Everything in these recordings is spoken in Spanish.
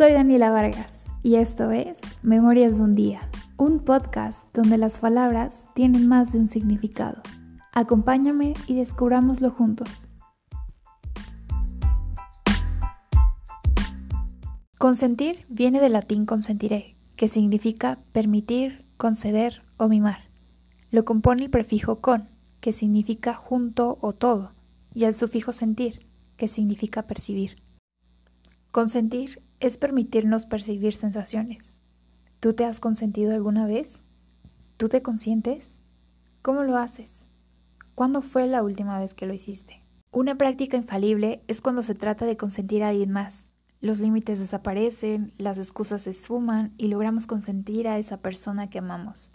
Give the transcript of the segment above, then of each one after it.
Soy Daniela Vargas y esto es Memorias de un Día, un podcast donde las palabras tienen más de un significado. Acompáñame y descubrámoslo juntos. Consentir viene del latín consentiré, que significa permitir, conceder o mimar. Lo compone el prefijo con, que significa junto o todo, y el sufijo sentir, que significa percibir. Consentir es permitirnos percibir sensaciones. ¿Tú te has consentido alguna vez? ¿Tú te consientes? ¿Cómo lo haces? ¿Cuándo fue la última vez que lo hiciste? Una práctica infalible es cuando se trata de consentir a alguien más. Los límites desaparecen, las excusas se esfuman y logramos consentir a esa persona que amamos.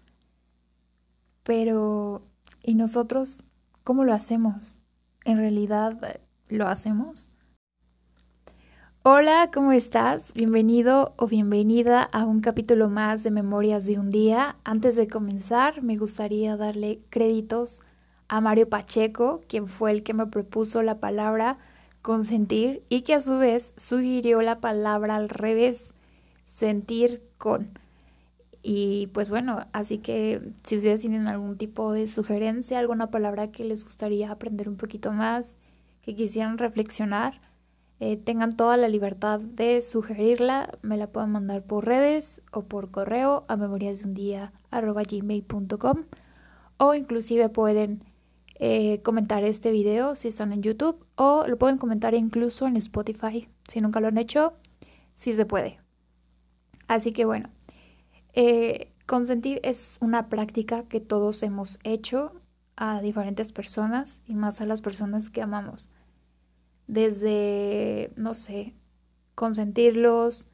Pero, ¿y nosotros cómo lo hacemos? ¿En realidad lo hacemos? Hola, ¿cómo estás? Bienvenido o bienvenida a un capítulo más de Memorias de un Día. Antes de comenzar, me gustaría darle créditos a Mario Pacheco, quien fue el que me propuso la palabra consentir y que a su vez sugirió la palabra al revés, sentir con. Y pues bueno, así que si ustedes tienen algún tipo de sugerencia, alguna palabra que les gustaría aprender un poquito más, que quisieran reflexionar, eh, tengan toda la libertad de sugerirla, me la pueden mandar por redes o por correo a memoriasdeundía.gmail.com o inclusive pueden eh, comentar este video si están en YouTube o lo pueden comentar incluso en Spotify si nunca lo han hecho, si se puede. Así que bueno, eh, consentir es una práctica que todos hemos hecho a diferentes personas y más a las personas que amamos desde, no sé, consentirlos,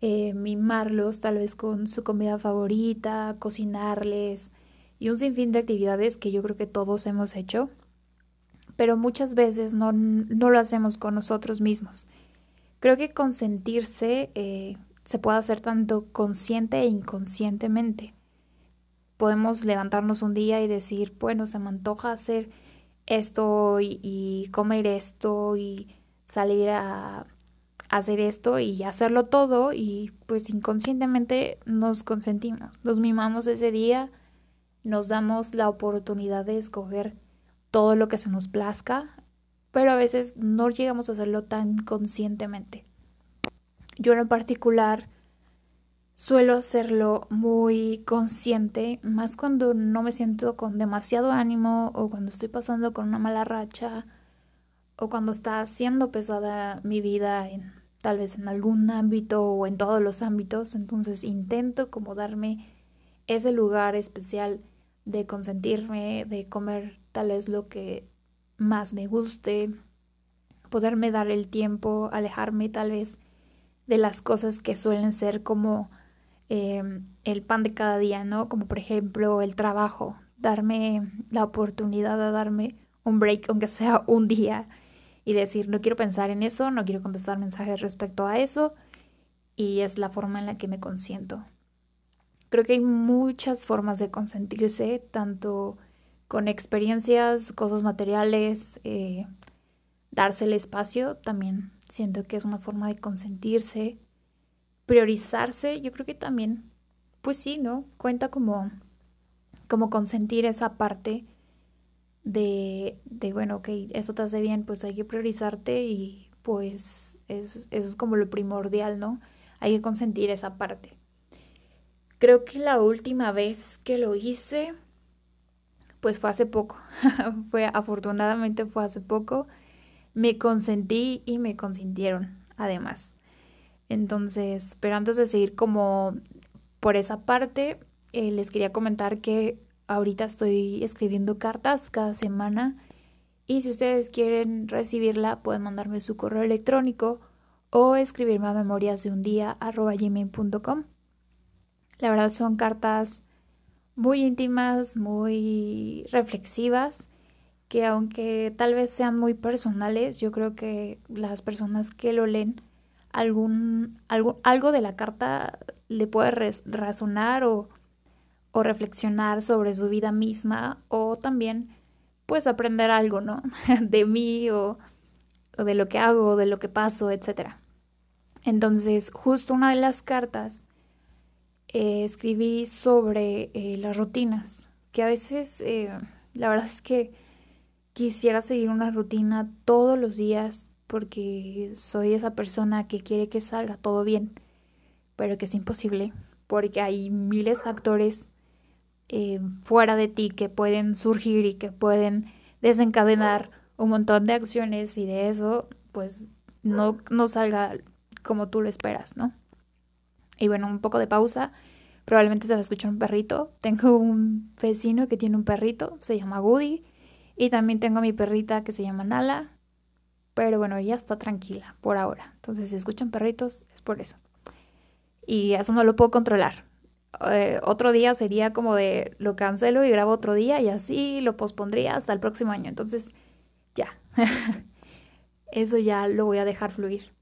eh, mimarlos tal vez con su comida favorita, cocinarles y un sinfín de actividades que yo creo que todos hemos hecho, pero muchas veces no, no lo hacemos con nosotros mismos. Creo que consentirse eh, se puede hacer tanto consciente e inconscientemente. Podemos levantarnos un día y decir, bueno, se me antoja hacer esto y, comer esto y salir a hacer esto y hacerlo todo y pues inconscientemente nos consentimos, nos mimamos ese día, nos damos la oportunidad de escoger todo lo que se nos plazca, pero a veces no llegamos a hacerlo tan conscientemente. Yo en particular Suelo hacerlo muy consciente, más cuando no me siento con demasiado ánimo o cuando estoy pasando con una mala racha o cuando está siendo pesada mi vida en tal vez en algún ámbito o en todos los ámbitos, entonces intento como darme ese lugar especial de consentirme, de comer tal vez lo que más me guste, poderme dar el tiempo, alejarme tal vez de las cosas que suelen ser como Em, el pan de cada día, ¿no? Como por ejemplo el trabajo, darme la oportunidad de darme un break, aunque sea un día, y decir, no quiero pensar en eso, no quiero contestar mensajes respecto a eso, y es la forma en la que me consiento. Creo que hay muchas formas de consentirse, tanto con experiencias, cosas materiales, eh, darse el espacio, también siento que es una forma de consentirse priorizarse, yo creo que también, pues sí, ¿no? Cuenta como, como consentir esa parte de, de, bueno, ok, eso te hace bien, pues hay que priorizarte y pues eso, eso es como lo primordial, ¿no? Hay que consentir esa parte. Creo que la última vez que lo hice, pues fue hace poco. fue afortunadamente fue hace poco. Me consentí y me consintieron, además. Entonces, pero antes de seguir como por esa parte, eh, les quería comentar que ahorita estoy escribiendo cartas cada semana y si ustedes quieren recibirla pueden mandarme su correo electrónico o escribirme a memorias de un día. La verdad son cartas muy íntimas, muy reflexivas, que aunque tal vez sean muy personales, yo creo que las personas que lo leen algún, algo, algo de la carta le puede razonar o, o reflexionar sobre su vida misma o también pues aprender algo, ¿no? de mí o, de lo que hago, de lo que paso, etc. Entonces, justo una de las cartas eh, escribí sobre eh, las rutinas, que a veces eh, la verdad es que quisiera seguir una rutina todos los días porque soy esa persona que quiere que salga todo bien, pero que es imposible porque hay miles de factores fuera de ti que pueden surgir y que pueden desencadenar un montón de acciones y de eso pues no, no salga como tú lo esperas, ¿no? Y bueno, un poco de pausa. Probablemente se va a escuchar un perrito. Tengo un vecino que tiene un perrito, se llama Woody. Y también tengo a mi perrita que se llama Nala. Pero bueno, ella está tranquila por ahora. Entonces, si escuchan perritos, es por eso. Y eso no lo puedo controlar. Eh, otro día sería como de lo cancelo y grabo otro día y así lo pospondría hasta el próximo año. Entonces, ya. eso ya lo voy a dejar fluir.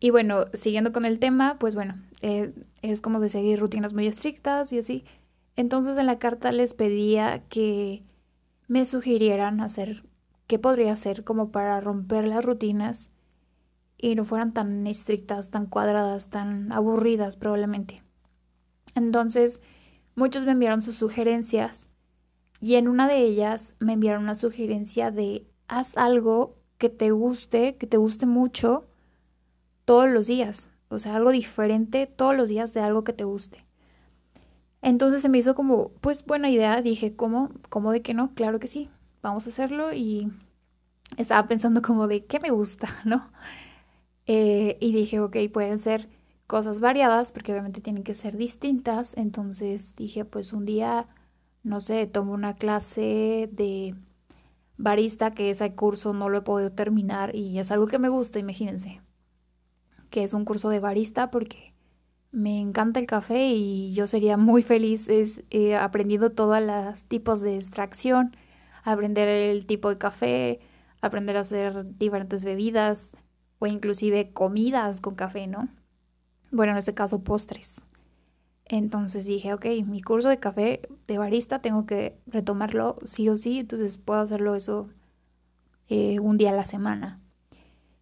Y bueno, siguiendo con el tema, pues bueno, eh, es como de seguir rutinas muy estrictas y así. Entonces en la carta les pedía que me sugirieran hacer qué podría hacer como para romper las rutinas y no fueran tan estrictas, tan cuadradas, tan aburridas probablemente. Entonces, muchos me enviaron sus sugerencias y en una de ellas me enviaron una sugerencia de haz algo que te guste, que te guste mucho todos los días, o sea, algo diferente todos los días de algo que te guste. Entonces se me hizo como, pues buena idea, dije, ¿cómo? ¿Cómo de que no? Claro que sí, vamos a hacerlo y estaba pensando como de qué me gusta, ¿no? Eh, y dije, ok, pueden ser cosas variadas porque obviamente tienen que ser distintas, entonces dije, pues un día, no sé, tomo una clase de barista que ese curso no lo he podido terminar y es algo que me gusta, imagínense que es un curso de barista porque me encanta el café y yo sería muy feliz es, eh, aprendiendo todos los tipos de extracción, aprender el tipo de café, aprender a hacer diferentes bebidas o inclusive comidas con café, ¿no? Bueno, en este caso postres. Entonces dije, ok, mi curso de café de barista tengo que retomarlo sí o sí, entonces puedo hacerlo eso eh, un día a la semana.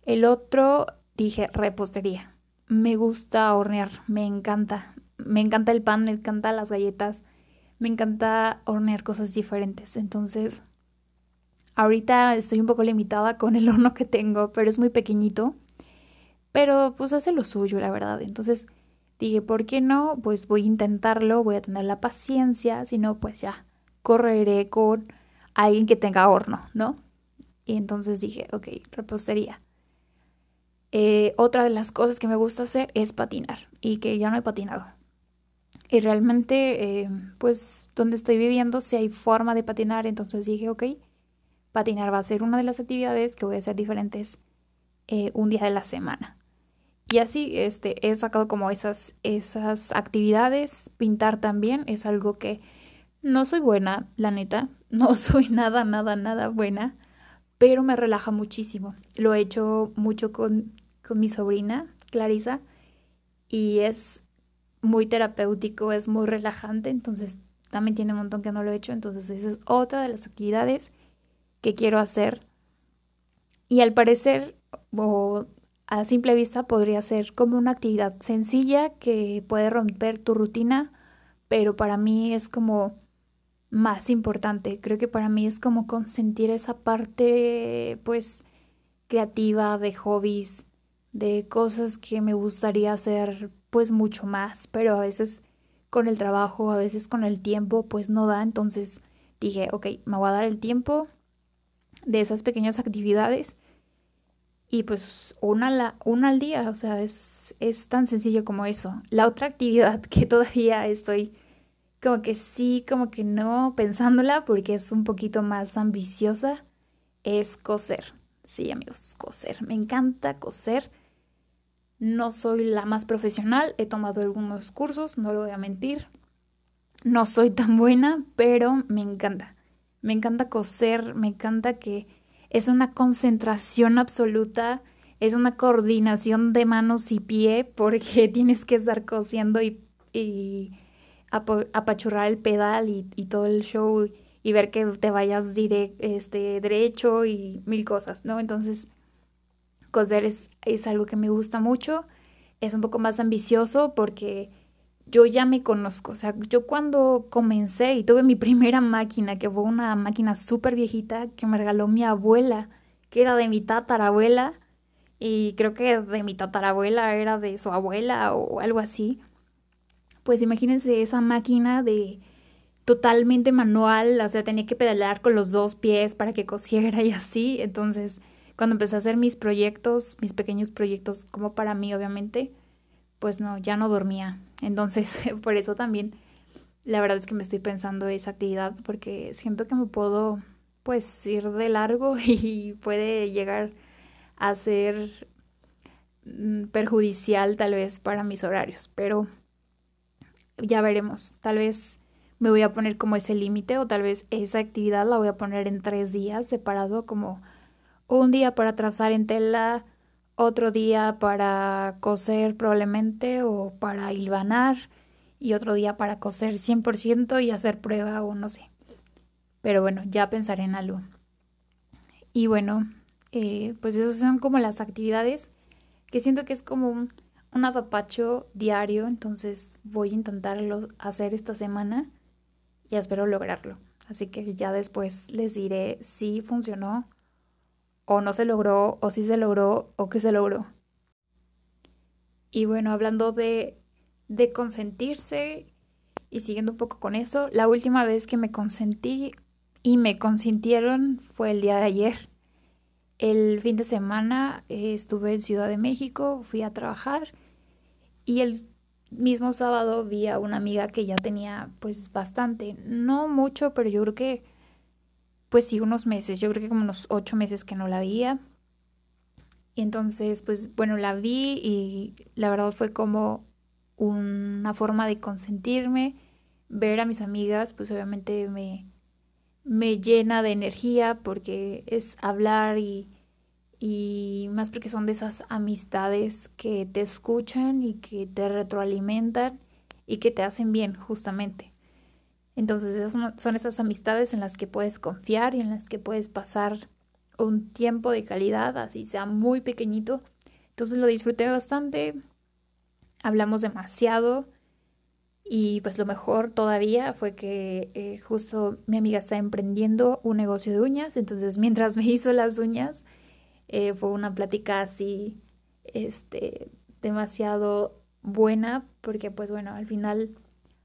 El otro dije repostería. Me gusta hornear, me encanta. Me encanta el pan, me encanta las galletas, me encanta hornear cosas diferentes. Entonces, ahorita estoy un poco limitada con el horno que tengo, pero es muy pequeñito. Pero pues hace lo suyo, la verdad. Entonces dije, ¿por qué no? Pues voy a intentarlo, voy a tener la paciencia, si no, pues ya correré con alguien que tenga horno, ¿no? Y entonces dije, ok, repostería. Eh, otra de las cosas que me gusta hacer es patinar y que ya no he patinado. Y realmente, eh, pues donde estoy viviendo, si hay forma de patinar, entonces dije, ok, patinar va a ser una de las actividades que voy a hacer diferentes eh, un día de la semana. Y así este, he sacado como esas, esas actividades. Pintar también es algo que no soy buena, la neta. No soy nada, nada, nada buena. Pero me relaja muchísimo. Lo he hecho mucho con con mi sobrina, Clarisa, y es muy terapéutico, es muy relajante, entonces también tiene un montón que no lo he hecho, entonces esa es otra de las actividades que quiero hacer. Y al parecer, o a simple vista, podría ser como una actividad sencilla que puede romper tu rutina, pero para mí es como más importante. Creo que para mí es como consentir esa parte, pues, creativa de hobbies, de cosas que me gustaría hacer pues mucho más, pero a veces con el trabajo, a veces con el tiempo pues no da, entonces dije, ok, me voy a dar el tiempo de esas pequeñas actividades y pues una, la, una al día, o sea, es, es tan sencillo como eso. La otra actividad que todavía estoy como que sí, como que no pensándola porque es un poquito más ambiciosa, es coser. Sí, amigos, coser. Me encanta coser no soy la más profesional, he tomado algunos cursos, no lo voy a mentir. No soy tan buena, pero me encanta. Me encanta coser, me encanta que es una concentración absoluta, es una coordinación de manos y pie porque tienes que estar cosiendo y, apachurrar el pedal y, todo el show y ver que te vayas este, derecho y mil cosas, ¿no? Entonces, coser es, algo que me gusta mucho es un poco más ambicioso porque yo ya me conozco. O sea, yo cuando comencé y tuve mi primera máquina, que fue una máquina súper viejita que me regaló mi abuela, que era de mi tatarabuela, y creo que de mi tatarabuela era de su abuela o algo así. Pues imagínense esa máquina de totalmente manual, o sea, tenía que pedalear con los dos pies para que cosiera y así. Entonces, cuando empecé a hacer mis proyectos, mis pequeños proyectos, como para mí, obviamente, pues no, ya no dormía. Entonces, por eso también, la verdad es que me estoy pensando esa actividad, porque siento que me puedo, pues, ir de largo y puede llegar a ser mm, perjudicial tal vez para mis horarios, pero ya veremos, tal vez me voy a poner como ese límite o tal vez esa actividad la voy a poner en tres días separado como un día para trazar en tela, otro día para coser probablemente o para hilvanar y otro día para coser 100% y hacer prueba o no sé. Pero bueno, ya pensaré en algo. Y bueno, eh, pues esas son como las actividades que siento que es como un, un apapacho diario, entonces voy a intentarlo hacer esta semana y espero lograrlo. Así que ya después les diré si funcionó o no se logró o si se logró o qué se logró. Y bueno, hablando de, de consentirse y siguiendo un poco con eso, la última vez que me consentí y me consintieron fue el día de ayer. El fin de semana eh, estuve en Ciudad de México, fui a trabajar y el mismo sábado vi a una amiga que ya tenía pues bastante, no mucho, pero yo creo que pues sí, unos meses, yo creo que como unos ocho meses que no la veía. Y entonces pues bueno, la vi y la verdad fue como una forma de consentirme, ver a mis amigas, pues obviamente me, me llena de energía porque es hablar y y más porque son de esas amistades que te escuchan y que te retroalimentan y que te hacen bien justamente. Entonces son esas amistades en las que puedes confiar y en las que puedes pasar un tiempo de calidad, así sea muy pequeñito. Entonces lo disfruté bastante, hablamos demasiado y pues lo mejor todavía fue que eh, justo mi amiga está emprendiendo un negocio de uñas, entonces mientras me hizo las uñas, eh, fue una plática así, este, demasiado buena, porque pues bueno, al final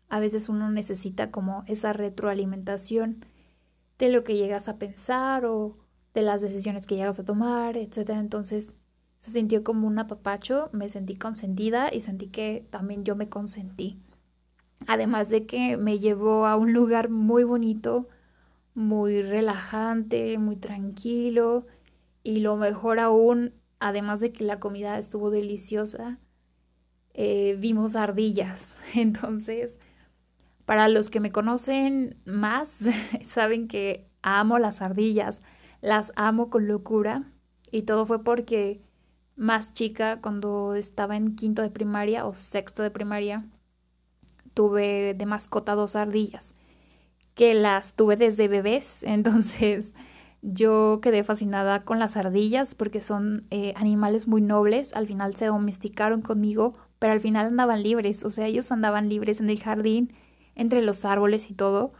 a veces uno necesita como esa retroalimentación de lo que llegas a pensar o de las decisiones que llegas a tomar, etcétera. Entonces se sintió como un apapacho, me sentí consentida y sentí que también yo me consentí. Además de que me llevó a un lugar muy bonito, muy relajante, muy tranquilo y lo mejor aún, además de que la comida estuvo deliciosa, eh, vimos ardillas. Entonces, para los que me conocen más, saben que amo las ardillas, las amo con locura. Y todo fue porque más chica, cuando estaba en quinto de primaria o sexto de primaria, tuve de mascota dos ardillas, que las tuve desde bebés. Entonces, yo quedé fascinada con las ardillas porque son eh, animales muy nobles. Al final se domesticaron conmigo, pero al final andaban libres. O sea, ellos andaban libres en el jardín, entre los árboles y todo.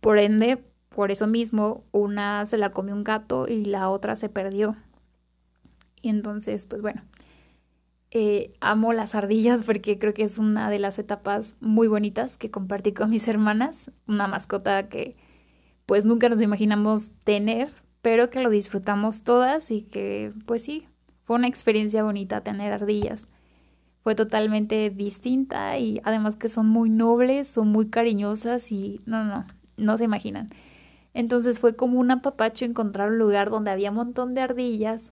Por ende, por eso mismo, una se la comió un gato y la otra se perdió. Y entonces, pues bueno, eh, amo las ardillas porque creo que es una de las etapas muy bonitas que compartí con mis hermanas. Una mascota que pues nunca nos imaginamos tener, pero que lo disfrutamos todas y que pues sí, fue una experiencia bonita tener ardillas. Fue totalmente distinta y además que son muy nobles, son muy cariñosas y no, no, no se imaginan. Entonces fue como un apapacho encontrar un lugar donde había un montón de ardillas.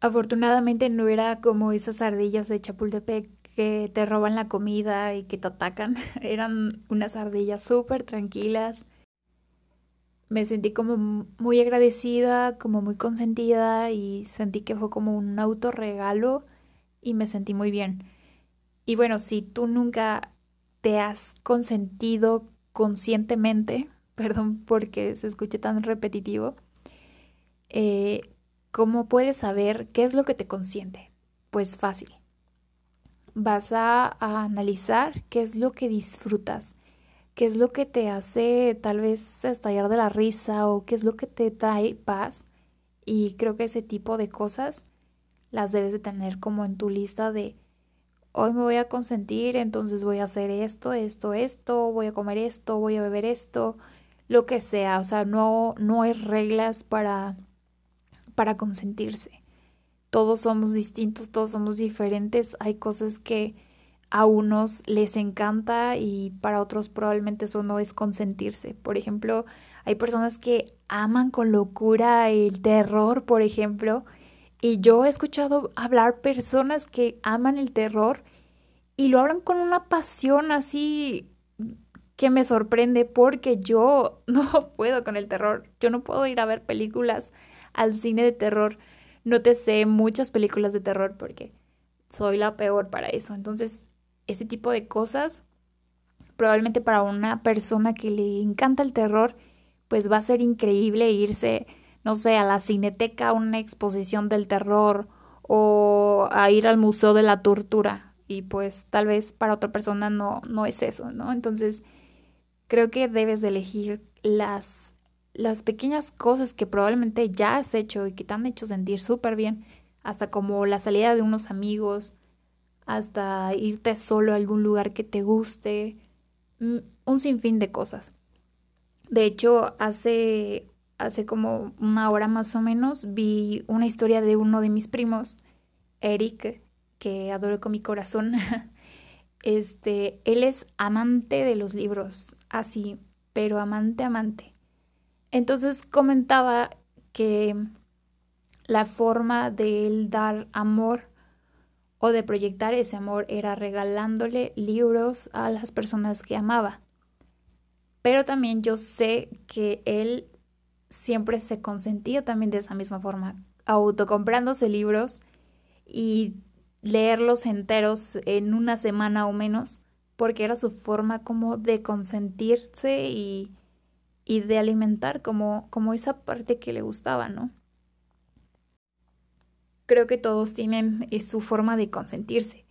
Afortunadamente no era como esas ardillas de Chapultepec que te roban la comida y que te atacan. Eran unas ardillas súper tranquilas, me sentí como muy agradecida, como muy consentida y sentí que fue como un autorregalo y me sentí muy bien. Y bueno, si tú nunca te has consentido conscientemente, perdón porque se escuche tan repetitivo, eh, ¿cómo puedes saber qué es lo que te consiente? Pues fácil. vas a, analizar qué es lo que disfrutas, qué es lo que te hace tal vez estallar de la risa o qué es lo que te trae paz. Y creo que ese tipo de cosas las debes de tener como en tu lista de hoy me voy a consentir, entonces voy a hacer esto, esto, esto, voy a comer esto, voy a beber esto, lo que sea, o sea, no no hay reglas para para consentirse. Todos somos distintos, todos somos diferentes, hay cosas que a unos les encanta y para otros probablemente eso no es consentirse. Por ejemplo, hay personas que aman con locura el terror, por ejemplo, y yo he escuchado hablar personas que aman el terror y lo hablan con una pasión así que me sorprende porque yo no puedo con el terror. Yo no puedo ir a ver películas al cine de terror. No te sé muchas películas de terror porque soy la peor para eso. Entonces, ese tipo de cosas, probablemente para una persona que le encanta el terror, pues va a ser increíble irse no sé, a la cineteca, una exposición del terror o a ir al museo de la tortura. Y pues tal vez para otra persona no, no es eso, ¿no? Entonces, creo que debes de elegir las, las pequeñas cosas que probablemente ya has hecho y que te han hecho sentir súper bien, hasta como la salida de unos amigos, hasta irte solo a algún lugar que te guste, mm, un sinfín de cosas. De hecho, hace hace como una hora más o menos, vi una historia de uno de mis primos, Eric, que adoro con mi corazón. Este, él es amante de los libros, así, pero amante, amante. Entonces comentaba que la forma de él dar amor o de proyectar ese amor era regalándole libros a las personas que amaba. Pero también yo sé que él siempre se consentía también de esa misma forma, autocomprándose libros y leerlos enteros en una semana o menos, porque era su forma como de consentirse y, y de alimentar como, como esa parte que le gustaba, ¿no? Creo que todos tienen eh, su forma de consentirse.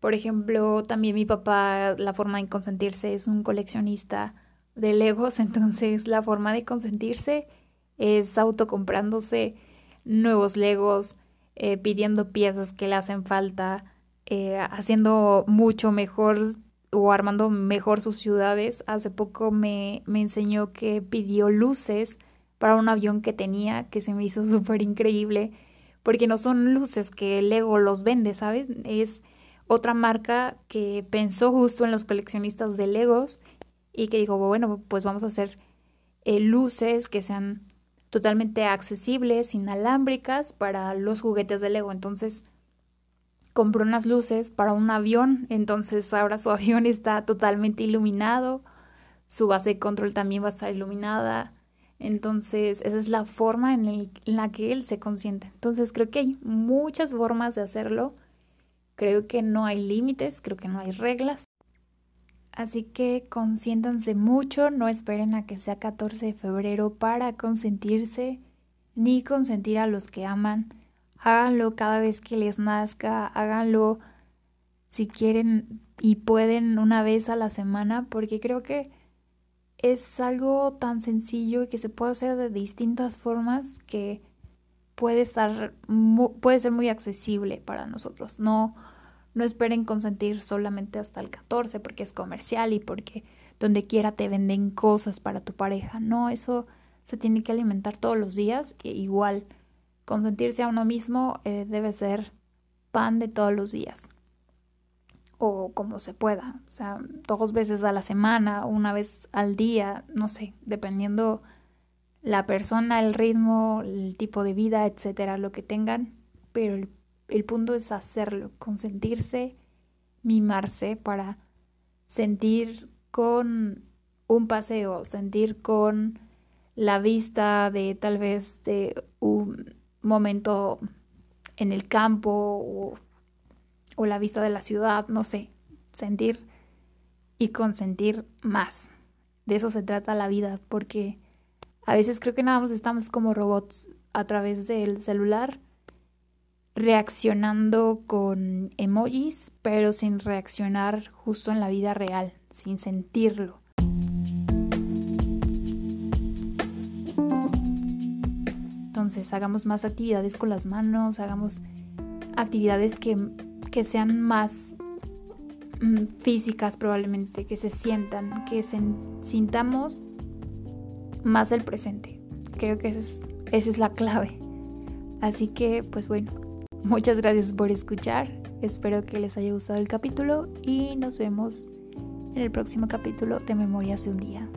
Por ejemplo, también mi papá, la forma de consentirse es un coleccionista de Legos, entonces la forma de consentirse es autocomprándose nuevos legos, eh, pidiendo piezas que le hacen falta, eh, haciendo mucho mejor o armando mejor sus ciudades. Hace poco me, me enseñó que pidió luces para un avión que tenía, que se me hizo súper increíble, porque no son luces que Lego los vende, ¿sabes? Es otra marca que pensó justo en los coleccionistas de Legos y que dijo, bueno, pues vamos a hacer eh, luces que sean totalmente accesibles, inalámbricas para los juguetes de Lego. Entonces compró unas luces para un avión, entonces ahora su avión está totalmente iluminado, su base de control también va a estar iluminada. Entonces, esa es la forma en, en, la que él se consiente. Entonces, creo que hay muchas formas de hacerlo. Creo que no hay límites, creo que no hay reglas. Así que consiéntanse mucho, no esperen a que sea 14 de febrero para consentirse, ni consentir a los que aman. Háganlo cada vez que les nazca, háganlo si quieren y pueden una vez a la semana, porque creo que es algo tan sencillo y que se puede hacer de distintas formas que puede estar puede ser muy accesible para nosotros. No no esperen consentir solamente hasta el 14 porque es comercial y porque donde quiera te venden cosas para tu pareja. No, eso se tiene que alimentar todos los días. Igual, consentirse a uno mismo eh, debe ser pan de todos los días. O como se pueda. O sea, dos veces a la semana, una vez al día, no sé, dependiendo la persona, el ritmo, el tipo de vida, etcétera, lo que tengan. Pero el el punto es hacerlo, consentirse, mimarse para sentir con un paseo, sentir con la vista de tal vez de un momento en el campo o, o la vista de la ciudad, no sé, sentir y consentir más. De eso se trata la vida, porque a veces creo que nada más estamos como robots a través del celular reaccionando con emojis, pero sin reaccionar justo en la vida real, sin sentirlo. Entonces, hagamos más actividades con las manos, hagamos actividades que, que sean más mm, físicas probablemente, que se sientan, que se, sintamos más el presente. Creo que es, esa es la clave. Así que, pues bueno, muchas gracias por escuchar. Espero que les haya gustado el capítulo y nos vemos en el próximo capítulo de Memorias de un día.